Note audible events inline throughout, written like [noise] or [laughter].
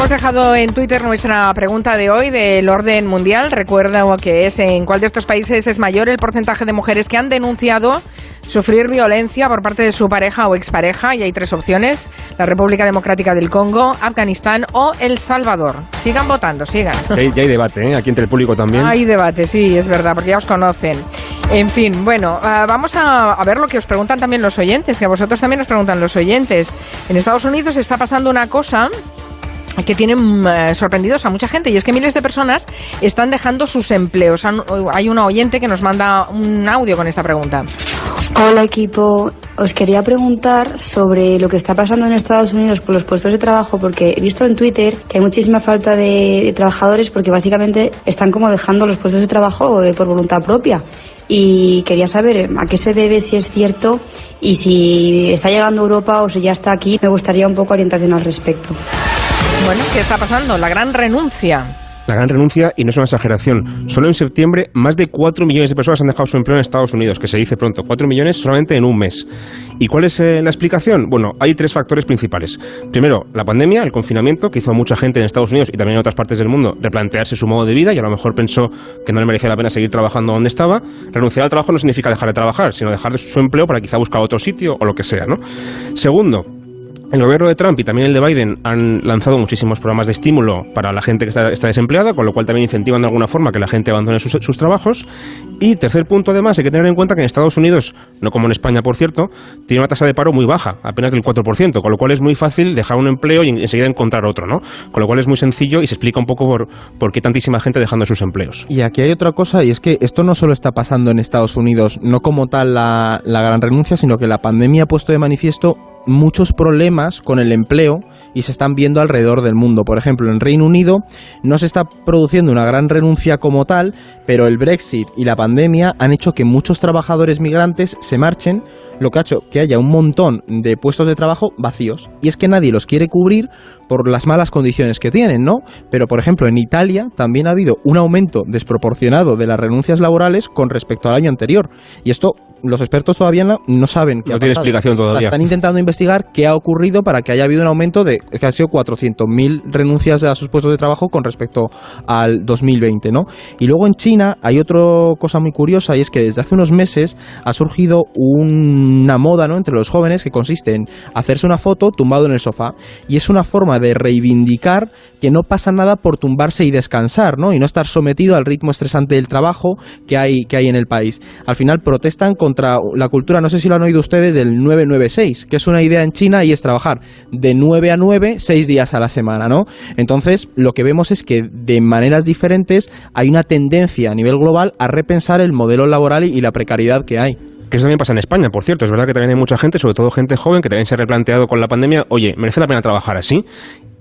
Hemos dejado en Twitter nuestra pregunta de hoy del orden mundial. Recuerda que es en cuál de estos países es mayor el porcentaje de mujeres que han denunciado sufrir violencia por parte de su pareja o expareja. Y hay tres opciones. La República Democrática del Congo, Afganistán o El Salvador. Sigan votando, sigan. [laughs] Ya hay, ya hay debate, ¿eh? aquí entre el público también. Hay debate, sí, es verdad, porque ya os conocen. En fin, bueno, ah, vamos a, a ver lo que os preguntan también los oyentes, que a vosotros también os preguntan los oyentes. En Estados Unidos está pasando una cosa que tienen eh, sorprendidos a mucha gente y es que miles de personas están dejando sus empleos. Hay una oyente que nos manda un audio con esta pregunta. Hola equipo, os quería preguntar sobre lo que está pasando en Estados Unidos con los puestos de trabajo porque he visto en Twitter que hay muchísima falta de, de trabajadores porque básicamente están como dejando los puestos de trabajo eh, por voluntad propia y quería saber eh, a qué se debe, si es cierto y si está llegando a Europa o si ya está aquí. Me gustaría un poco orientación al respecto. Bueno, ¿qué está pasando? La gran renuncia. La gran renuncia, y no es una exageración, solo en septiembre más de 4 millones de personas han dejado su empleo en Estados Unidos, que se dice pronto, 4 millones solamente en un mes. ¿Y cuál es eh, la explicación? Bueno, hay tres factores principales. Primero, la pandemia, el confinamiento, que hizo a mucha gente en Estados Unidos y también en otras partes del mundo replantearse su modo de vida y a lo mejor pensó que no le merecía la pena seguir trabajando donde estaba. Renunciar al trabajo no significa dejar de trabajar, sino dejar de su empleo para quizá buscar otro sitio o lo que sea, ¿no? Segundo, el gobierno de Trump y también el de Biden han lanzado muchísimos programas de estímulo para la gente que está, desempleada, con lo cual también incentivan de alguna forma que la gente abandone sus, sus trabajos. Y tercer punto, además, hay que tener en cuenta que en Estados Unidos, no como en España, por cierto, tiene una tasa de paro muy baja, apenas del 4%, con lo cual es muy fácil dejar un empleo y enseguida encontrar otro, ¿no? Con lo cual es muy sencillo y se explica un poco por, por qué tantísima gente dejando sus empleos. Y aquí hay otra cosa, y es que esto no solo está pasando en Estados Unidos, no como tal la, la gran renuncia, sino que la pandemia ha puesto de manifiesto muchos problemas con el empleo y se están viendo alrededor del mundo. Por ejemplo, en Reino Unido no se está produciendo una gran renuncia como tal, pero el Brexit y la pandemia han hecho que muchos trabajadores migrantes se marchen, lo que ha hecho que haya un montón de puestos de trabajo vacíos. Y es que nadie los quiere cubrir por las malas condiciones que tienen, ¿no? Pero, por ejemplo, en Italia también ha habido un aumento desproporcionado de las renuncias laborales con respecto al año anterior. Y esto los expertos todavía no, no saben qué No ha tiene pasado. explicación todavía. Están intentando investigar qué ha ocurrido para que haya habido un aumento de que han sido 400.000 renuncias a sus puestos de trabajo con respecto al 2020, ¿no? Y luego en China hay otra cosa muy curiosa y es que desde hace unos meses ha surgido una moda, ¿no? entre los jóvenes que consiste en hacerse una foto tumbado en el sofá y es una forma de reivindicar que no pasa nada por tumbarse y descansar, ¿no? Y no estar sometido al ritmo estresante del trabajo que hay que hay en el país. Al final protestan contra la cultura, no sé si lo han oído ustedes, del 996, que es una idea en China y es trabajar de 9 a 9, 6 días a la semana, ¿no? Entonces, lo que vemos es que de maneras diferentes hay una tendencia a nivel global a repensar el modelo laboral y la precariedad que hay. Que eso también pasa en España, por cierto. Es verdad que también hay mucha gente, sobre todo gente joven, que también se ha replanteado con la pandemia, oye, ¿merece la pena trabajar así?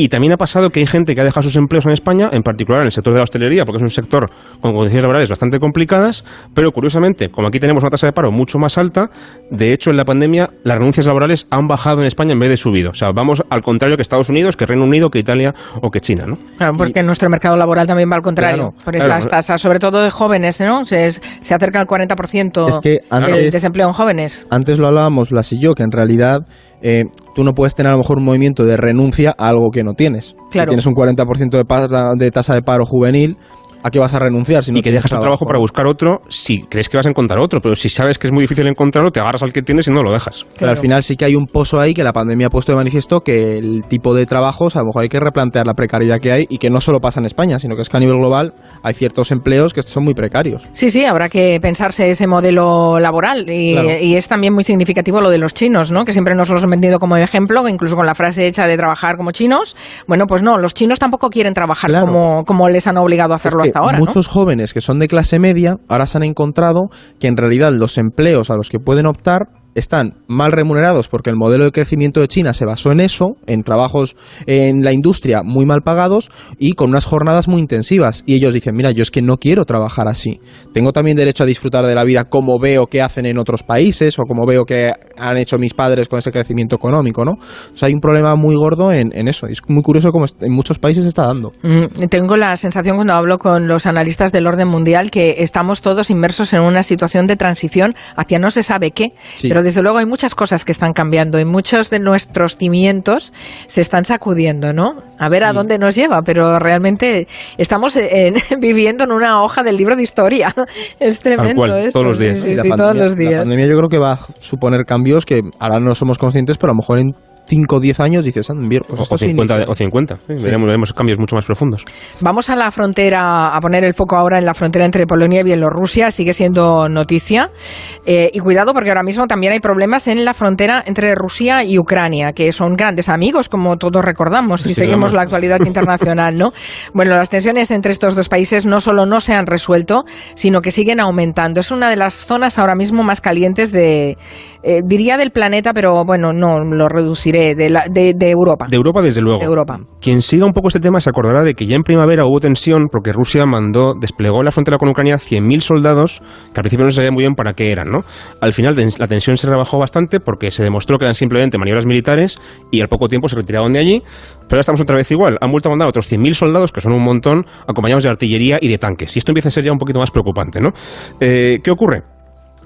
Y también ha pasado que hay gente que ha dejado sus empleos en España, en particular en el sector de la hostelería, porque es un sector con condiciones laborales bastante complicadas, pero curiosamente, como aquí tenemos una tasa de paro mucho más alta, de hecho en la pandemia las renuncias laborales han bajado en España en vez de subido. O sea, vamos al contrario que Estados Unidos, que Reino Unido, que Italia o que China, ¿no? Claro, porque nuestro mercado laboral también va al contrario. Claro, por claro. esas tasas, sobre todo de jóvenes, ¿no? Se, se acerca al 40% Es que el desempleo en jóvenes. Antes lo hablábamos Blas y yo, que en realidad eh, tú no puedes tener a lo mejor un movimiento de renuncia a algo que no tienes. Claro. Si tienes un 40% de, pa- de tasa de paro juvenil, ¿a qué vas a renunciar? Si no y que dejas tu trabajo para buscar otro si crees que vas a encontrar otro, pero si sabes que es muy difícil encontrarlo, te agarras al que tienes y no lo dejas. Pero al final sí que hay un pozo ahí que la pandemia ha puesto de manifiesto que el tipo de trabajos a lo mejor hay que replantear la precariedad que hay y que no solo pasa en España, sino que es que a nivel global hay ciertos empleos que son muy precarios. Sí, sí, habrá que pensarse ese modelo laboral y, Claro. y es también muy significativo lo de los chinos, ¿no? Que siempre nos los han vendido como ejemplo, incluso con la frase hecha de trabajar como chinos. Bueno, pues no, los chinos tampoco quieren trabajar Claro. como, como les han obligado a hacerlo Es que hasta ahora, ¿no? muchos jóvenes que son de clase media ahora se han encontrado que en realidad los empleos a los que pueden optar están mal remunerados porque el modelo de crecimiento de China se basó en eso, en trabajos en la industria muy mal pagados y con unas jornadas muy intensivas. Y ellos dicen, mira, yo es que no quiero trabajar así. Tengo también derecho a disfrutar de la vida como veo que hacen en otros países o como veo que han hecho mis padres con ese crecimiento económico, ¿no? O sea, hay un problema muy gordo en, en eso. Y es muy curioso cómo en muchos países se está dando. Mm, Tengo la sensación cuando hablo con los analistas del orden mundial que estamos todos inmersos en una situación de transición hacia no se sabe qué, Sí. pero desde luego hay muchas cosas que están cambiando y muchos de nuestros cimientos se están sacudiendo, ¿no? A ver a dónde nos lleva, pero realmente estamos [laughs] viviendo en una hoja del libro de historia. [laughs] Es tremendo Todos los días. Sí, sí, todos los días. La pandemia yo creo que va a suponer cambios que ahora no somos conscientes, pero a lo mejor en 5 o 10 años dices, pues o, 50, o 50, veremos, cambios mucho más profundos. Vamos a la frontera, a poner el foco ahora en la frontera entre Polonia y Bielorrusia, sigue siendo noticia. Eh, y cuidado porque ahora mismo también hay problemas en la frontera entre Rusia y Ucrania, que son grandes amigos, como todos recordamos, si seguimos la actualidad internacional, ¿no? Bueno, las tensiones entre estos dos países no solo no se han resuelto, sino que siguen aumentando. Es una de las zonas ahora mismo más calientes de, eh, diría del planeta, pero bueno, no lo reduciré, de, de, Europa. De Europa, desde luego. Europa. Quien siga un poco este tema se acordará de que ya en primavera hubo tensión porque Rusia mandó, desplegó en la frontera con Ucrania 100.000 soldados que al principio no se sabía muy bien para qué eran, ¿no? Al final la tensión se rebajó bastante porque se demostró que eran simplemente maniobras militares y al poco tiempo se retiraron de allí, pero ahora estamos otra vez igual. Han vuelto a mandar otros 100.000 soldados, que son un montón, acompañados de artillería y de tanques. Y esto empieza a ser ya un poquito más preocupante, ¿no? Eh, ¿Qué ocurre?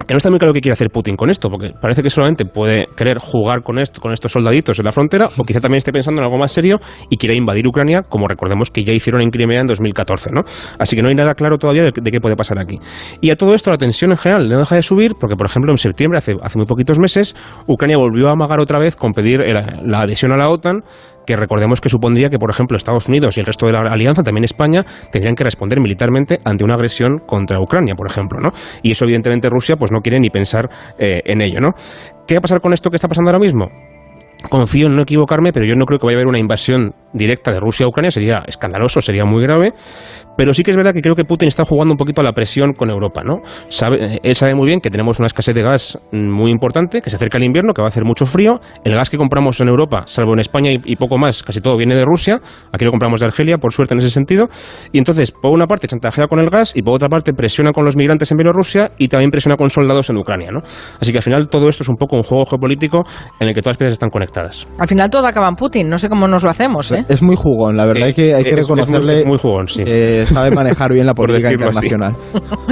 Que no está muy claro qué quiere hacer Putin con esto, porque parece que solamente puede querer jugar con esto, con estos soldaditos en la frontera, o quizá también esté pensando en algo más serio y quiere invadir Ucrania, como recordemos que ya hicieron en Crimea en 2014, ¿no? Así que no hay nada claro todavía de, qué puede pasar aquí. Y a todo esto la tensión en general no deja de subir, porque por ejemplo en septiembre, hace, hace muy poquitos meses, Ucrania volvió a amagar otra vez con pedir la adhesión a la OTAN, que recordemos que supondría que, por ejemplo, Estados Unidos y el resto de la alianza, también España, tendrían que responder militarmente ante una agresión contra Ucrania, por ejemplo, ¿no? Y eso, evidentemente, Rusia pues no quiere ni pensar eh, en ello, ¿no? ¿Qué va a pasar con esto que está pasando ahora mismo? confío en no equivocarme, pero yo no creo que vaya a haber una invasión directa de Rusia a Ucrania, sería escandaloso, sería muy grave, pero sí que es verdad que creo que Putin está jugando un poquito a la presión con Europa, ¿no? Sabe, él sabe muy bien que tenemos una escasez de gas muy importante, que se acerca el invierno, que va a hacer mucho frío. El gas que compramos en Europa, salvo en España y, poco más, casi todo viene de Rusia. Aquí lo compramos de Argelia, por suerte en ese sentido. Y entonces, por una parte chantajea con el gas y por otra parte presiona con los migrantes en Bielorrusia y también presiona con soldados en Ucrania, ¿no? Así que al final todo esto es un poco un juego geopolítico en el que todas las piezas están conectadas. Al final todo acaba en Putin, no sé cómo nos lo hacemos, ¿eh? Es muy jugón, la verdad, hay que, hay que reconocerle. Es muy, jugón, sí. Eh, sabe manejar bien la [laughs] política internacional.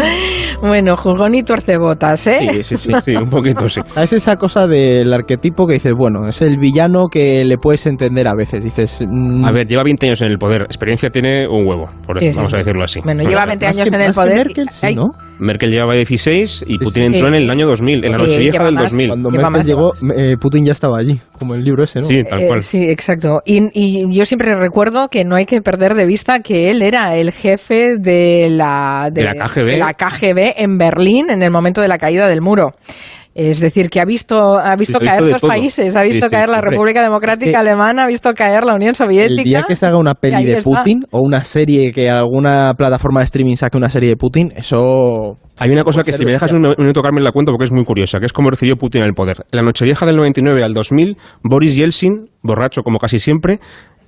[laughs] bueno, jugón y torcebotas, ¿eh? Sí, sí, sí, [laughs] un poquito sí. Es esa cosa del arquetipo que dices, bueno, es el villano que le puedes entender a veces. Dices. Mm, a ver, lleva 20 años en el poder, experiencia tiene un huevo, por vamos a decirlo así. Bueno, lleva 20 años en el poder. Merkel, ¿no? Merkel llevaba 16 y Putin entró en el año 2000, en la noche vieja del 2000. Cuando Merkel llegó, eh, Putin ya estaba allí, como el libro ese, ¿no? Sí, tal cual. Eh, sí, exacto. Y, y, yo siempre recuerdo que no hay que perder de vista que él era el jefe de la, de, la, KGB. de la KGB en Berlín en el momento de la caída del muro. Es decir, que ha visto, ha visto caer dos países, ha visto caer la República Democrática Alemana, ha visto caer la Unión Soviética. El día que se haga una peli de Putin o una serie que alguna plataforma de streaming saque una serie de Putin, eso... Hay una cosa que si me dejas un minuto, Carmen, la cuento porque es muy curiosa, que es cómo recibió Putin el poder. En la Nochevieja del 99 al 2000, Boris Yeltsin, borracho como casi siempre,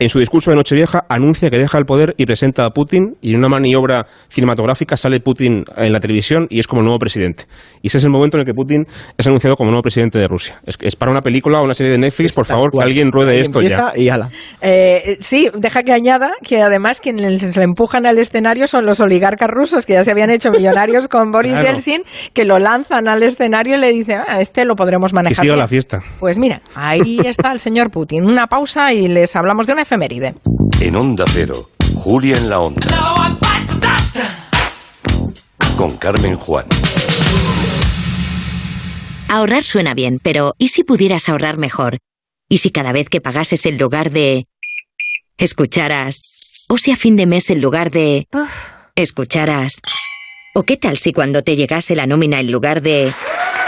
en su discurso de Nochevieja anuncia que deja el poder y presenta a Putin y en una maniobra cinematográfica sale Putin en la televisión y es como el nuevo presidente. Y ese es el momento en el que Putin es anunciado como nuevo presidente de Rusia. Es, para una película o una serie de Netflix, por favor, que alguien ruede esto ya. Y ala. Eh, sí, deja que añada que además quienes le empujan al escenario son los oligarcas rusos que ya se habían hecho [laughs] millonarios con Boris Yeltsin, que lo lanzan al escenario y le dicen, ah, este lo podremos manejar. Que siga la fiesta. Pues mira, ahí [laughs] está el señor Putin. Una pausa y les hablamos de una en Onda Cero, Julia en la Onda. Con Carmen Juan. Ahorrar suena bien, pero ¿y si pudieras ahorrar mejor? ¿Y si cada vez que pagases en lugar de... escucharas? ¿O si a fin de mes en lugar de... escucharas? ¿O qué tal si cuando te llegase la nómina en lugar de...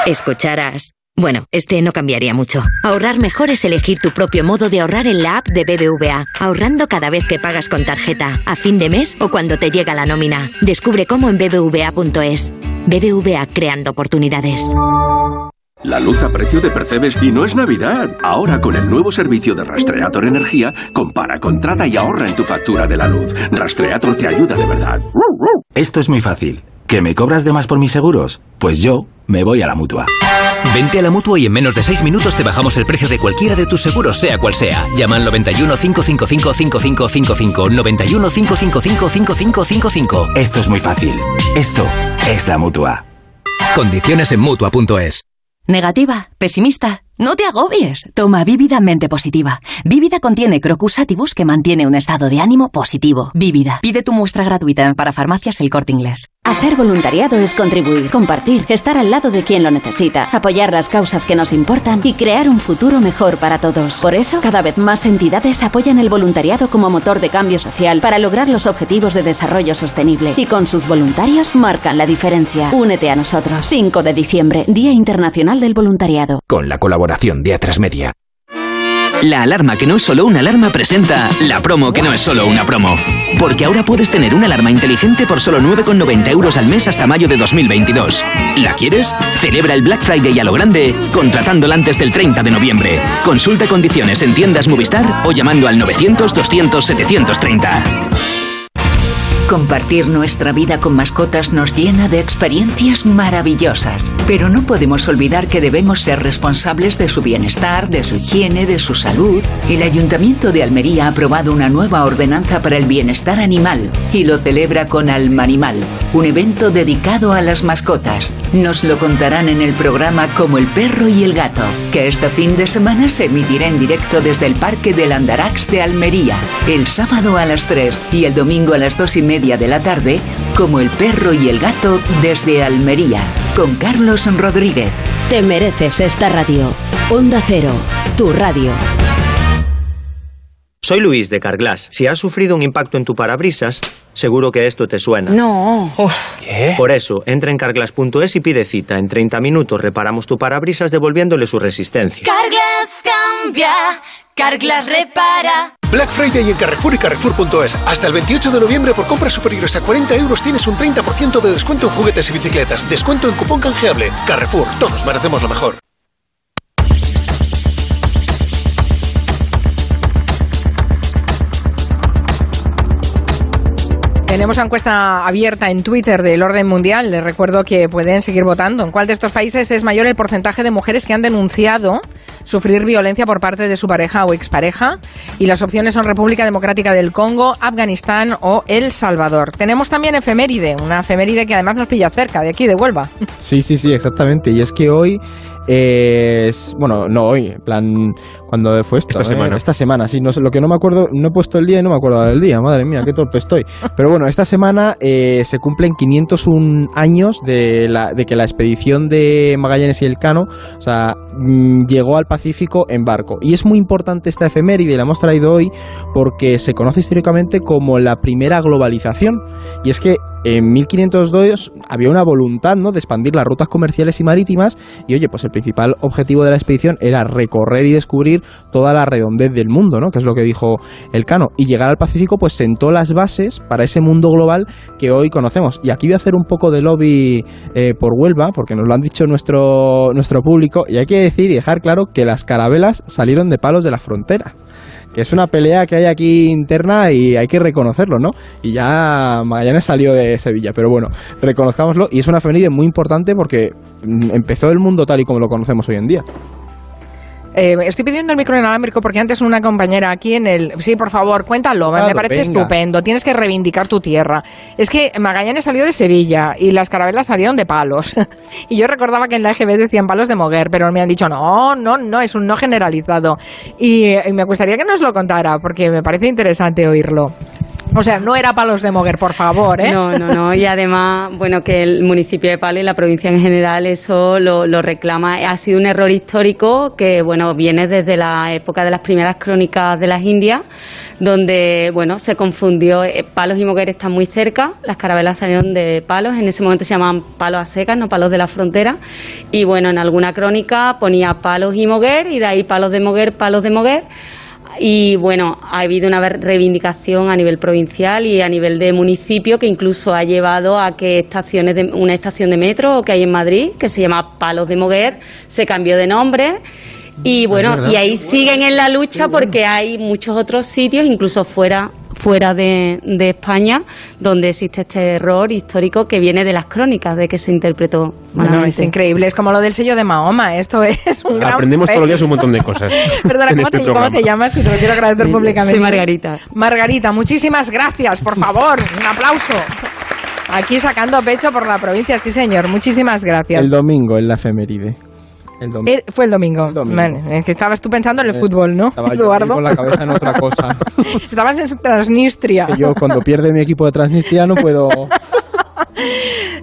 escucharas? Bueno, este no cambiaría mucho. Ahorrar mejor es elegir tu propio modo de ahorrar en la app de BBVA, ahorrando cada vez que pagas con tarjeta, a fin de mes o cuando te llega la nómina. Descubre cómo en bbva.es. BBVA creando oportunidades. La luz a precio de Percebes y no es Navidad. Ahora con el nuevo servicio de Rastreator Energía, compara, contrata y ahorra en tu factura de la luz. Rastreator te ayuda de verdad. Esto es muy fácil. ¿Que me cobras de más por mis seguros? Pues yo me voy a la mutua. Vente a la mutua y en menos de 6 minutos te bajamos el precio de cualquiera de tus seguros, sea cual sea. Llama al 91 555 5555. 91 555 5555. Esto es muy fácil. Esto es la mutua. Condiciones en mutua.es. ¿Negativa? ¿Pesimista? No te agobies. Toma Vívida Mente Positiva. Vívida contiene Crocus Atibus que mantiene un estado de ánimo positivo. Vívida. Pide tu muestra gratuita para farmacias El Corte Inglés. Hacer voluntariado es contribuir, compartir, estar al lado de quien lo necesita, apoyar las causas que nos importan y crear un futuro mejor para todos. Por eso, cada vez más entidades apoyan el voluntariado como motor de cambio social para lograr los objetivos de desarrollo sostenible y con sus voluntarios marcan la diferencia. Únete a nosotros. 5 de diciembre, Día Internacional del Voluntariado. Con la colaboración de Atrasmedia. La alarma que no es solo una alarma presenta la promo que no es solo una promo. Porque ahora puedes tener una alarma inteligente por solo 9,90 euros al mes hasta mayo de 2022. ¿La quieres? Celebra el Black Friday a lo grande contratándola antes del 30 de noviembre. Consulta condiciones en tiendas Movistar o llamando al 900 200 730. Compartir nuestra vida con mascotas nos llena de experiencias maravillosas, pero no podemos olvidar que debemos ser responsables de su bienestar, de su higiene, de su salud. El Ayuntamiento de Almería ha aprobado una nueva ordenanza para el bienestar animal y lo celebra con Almanimal, un evento dedicado a las mascotas. Nos lo contarán en el programa Como el perro y el gato, que este fin de semana se emitirá en directo desde el Parque del Andarax de Almería, el sábado a las 3 y el domingo a las 2 y media de la tarde, como el perro y el gato desde Almería, con Carlos Rodríguez. Te mereces esta radio. Onda Cero, tu radio. Soy Luis de Carglass. Si has sufrido un impacto en tu parabrisas, seguro que esto te suena. No. ¿Qué? Por eso, entra en carglass.es y pide cita. En 30 minutos reparamos tu parabrisas devolviéndole su resistencia. Carglass cambia, Carglass repara. Black Friday en Carrefour y Carrefour.es. Hasta el 28 de noviembre por compras superiores a 40 euros tienes un 30% de descuento en juguetes y bicicletas. Descuento en cupón canjeable. Carrefour, todos merecemos lo mejor. Tenemos encuesta abierta en Twitter del orden mundial. Les recuerdo que pueden seguir votando. ¿En cuál de estos países es mayor el porcentaje de mujeres que han denunciado sufrir violencia por parte de su pareja o expareja? Y las opciones son República Democrática del Congo, Afganistán o El Salvador. Tenemos también efeméride, una efeméride que además nos pilla cerca, de aquí, de Huelva. Sí, sí, sí, exactamente. Y es que hoy es. Bueno, no hoy, en plan. cuando fue esto? Esta Eh, semana. Esta semana, sí. No, lo que no me acuerdo, no he puesto el día y no me acuerdo del día. Madre mía, qué torpe estoy. [laughs] Pero bueno, esta semana eh, se cumplen 501 años de, la, de que la expedición de Magallanes y Elcano, o sea, mm, llegó al Pacífico en barco. Y es muy importante esta efeméride, la hemos traído hoy, porque se conoce históricamente como la primera globalización. Y es que en 1502 había una voluntad ¿no? de expandir las rutas comerciales y marítimas y oye, pues el principal objetivo de la expedición era recorrer y descubrir toda la redondez del mundo, ¿no? que es lo que dijo el Cano, y llegar al Pacífico pues sentó las bases para ese mundo global que hoy conocemos. Y aquí voy a hacer un poco de lobby eh, por Huelva, porque nos lo han dicho nuestro, nuestro público, y hay que decir y dejar claro que las carabelas salieron de palos de la frontera que es una pelea que hay aquí interna y hay que reconocerlo, ¿no? Y ya Magallanes salió de Sevilla, pero bueno, reconozcámoslo y es una efeméride muy importante porque mm, empezó el mundo tal y como lo conocemos hoy en día. Eh, estoy pidiendo el micro inalámbrico porque antes una compañera aquí en el... Sí, por favor, cuéntalo, me- parece venga. estupendo. Tienes que reivindicar tu tierra. Es que Magallanes salió de Sevilla y las carabelas salieron de palos. [laughs] y yo recordaba que en la EGB decían palos de Moguer, pero me han dicho, no, no, no, es un no generalizado. Y, eh, y me gustaría que nos lo contara porque me parece interesante oírlo. O sea, no era palos de Moguer, por favor, ¿eh? No, no, no. Y además, bueno, que el municipio de Palo y la provincia en general eso lo, lo reclama. Ha sido un error histórico que, bueno, viene desde la época de las primeras crónicas de las Indias, donde, bueno, se confundió. eh, Palos y Moguer están muy cerca. Las carabelas salieron de Palos. En ese momento se llamaban Palos a secas, no Palos de la frontera. Y, bueno, en alguna crónica ponía Palos y Moguer y de ahí Palos de Moguer, Palos de Moguer. Y bueno, ha habido una reivindicación a nivel provincial y a nivel de municipio que incluso ha llevado a que estaciones de, una estación de metro que hay en Madrid, que se llama Palos de Moguer, se cambió de nombre. Y bueno, y ahí siguen en la lucha porque hay muchos otros sitios, incluso fuera fuera de, de España, donde existe este error histórico que viene de las crónicas de que se interpretó Bueno, malamente. es increíble, es como lo del sello de Mahoma, esto es un gran Aprendemos todos los días un montón de [laughs] cosas. Perdona, ¿cómo, este te, cómo programa. te llamas? Que te lo quiero agradecer públicamente. Soy Margarita. Margarita, muchísimas gracias, por favor, un aplauso. Aquí sacando pecho por la provincia, sí señor, muchísimas gracias. El domingo en la efeméride. El domingo. Er- fue el domingo. Es que estabas tú pensando en el Eh, fútbol, ¿no, Estaba Eduardo? con la cabeza en otra cosa. [laughs] estabas en Transnistria. Que yo cuando pierde mi equipo de Transnistria no puedo... [laughs]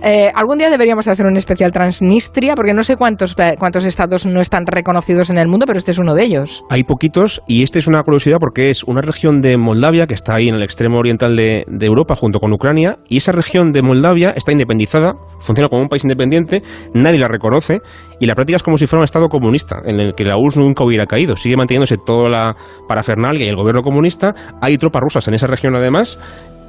Eh, algún día deberíamos hacer un especial Transnistria, porque no sé cuántos, eh, cuántos estados no están reconocidos en el mundo, pero este es uno de ellos. Hay poquitos y este es una curiosidad porque es una región de Moldavia que está ahí en el extremo oriental de, de Europa junto con Ucrania y esa región de Moldavia está independizada, funciona como un país independiente, nadie la reconoce y la práctica es como si fuera un estado comunista en el que la URSS nunca hubiera caído, sigue manteniéndose toda la parafernalia y el gobierno comunista, hay tropas rusas en esa región además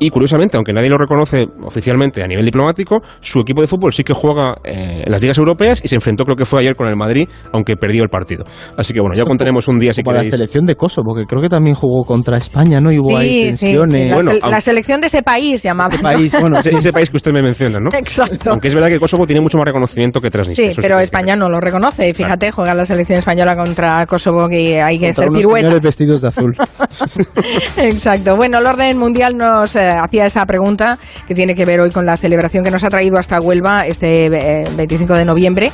y curiosamente, aunque nadie lo reconoce oficialmente a nivel diplomático, su equipo de fútbol sí que juega eh, en las ligas europeas y se enfrentó creo que fue ayer con el Madrid, aunque perdió el partido. Así que bueno, ya contaremos un día si Como la selección de Kosovo, que creo que también jugó contra España, ¿no? Y hubo ahí Sí, tensiones. sí, la, Bueno, sel- aunque- la selección de ese país llamado. país, bueno, ese, ese país que usted me menciona, ¿no? Exacto. Aunque es verdad que Kosovo tiene mucho más reconocimiento que Transnistria. Sí, pero España no lo reconoce. Y Fíjate, juega la selección española contra Kosovo que hay que Contra hacer unos pirueta. señores vestidos de azul. [laughs] Exacto. Bueno, el orden mundial nos eh, hacía esa pregunta que tiene que ver hoy con la celebración que nos ha traído hasta Huelva este eh, 25 de noviembre.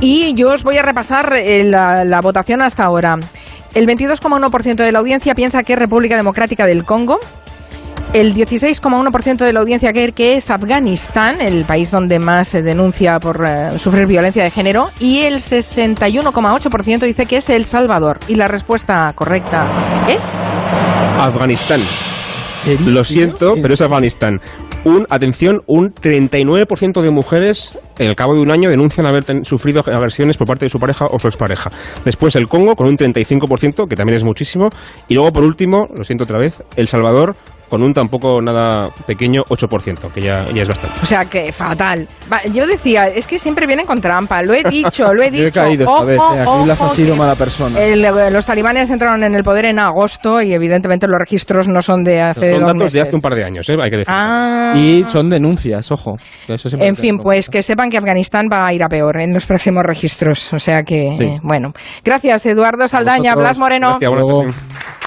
Y yo os voy a repasar eh, la, votación hasta ahora. El 22,1% de la audiencia piensa que es República Democrática del Congo. El 16,1% de la audiencia cree que es Afganistán, el país donde más se denuncia por eh, sufrir violencia de género, y el 61,8% dice que es El Salvador. Y la respuesta correcta es Afganistán. Lo siento, pero es Afganistán. Un, atención, un 39% de mujeres al cabo de un año denuncian haber ten- sufrido agresiones por parte de su pareja o su expareja. Después el Congo con un 35%, que también es muchísimo. Y luego, por último, lo siento otra vez, El Salvador con un tampoco nada pequeño 8%, que ya, ya es bastante. O sea que fatal. Va, yo decía, es que siempre vienen con trampa. Lo he dicho, lo he dicho. [laughs] Yo he caído esta Ojo, vez, eh, aquí Blas ha ojo, sido mala persona. el- los talibanes entraron en el poder en agosto y evidentemente los registros no son de hace Son dos datos de meses. hace un par de años, ¿eh? hay que decir. Ah. Y son denuncias, ojo. eso siempre En fin, pues que sepan que Afganistán va a ir a peor en los próximos registros. O sea que, Sí. eh, bueno. Gracias, Eduardo Saldaña. Blas Moreno. Gracias.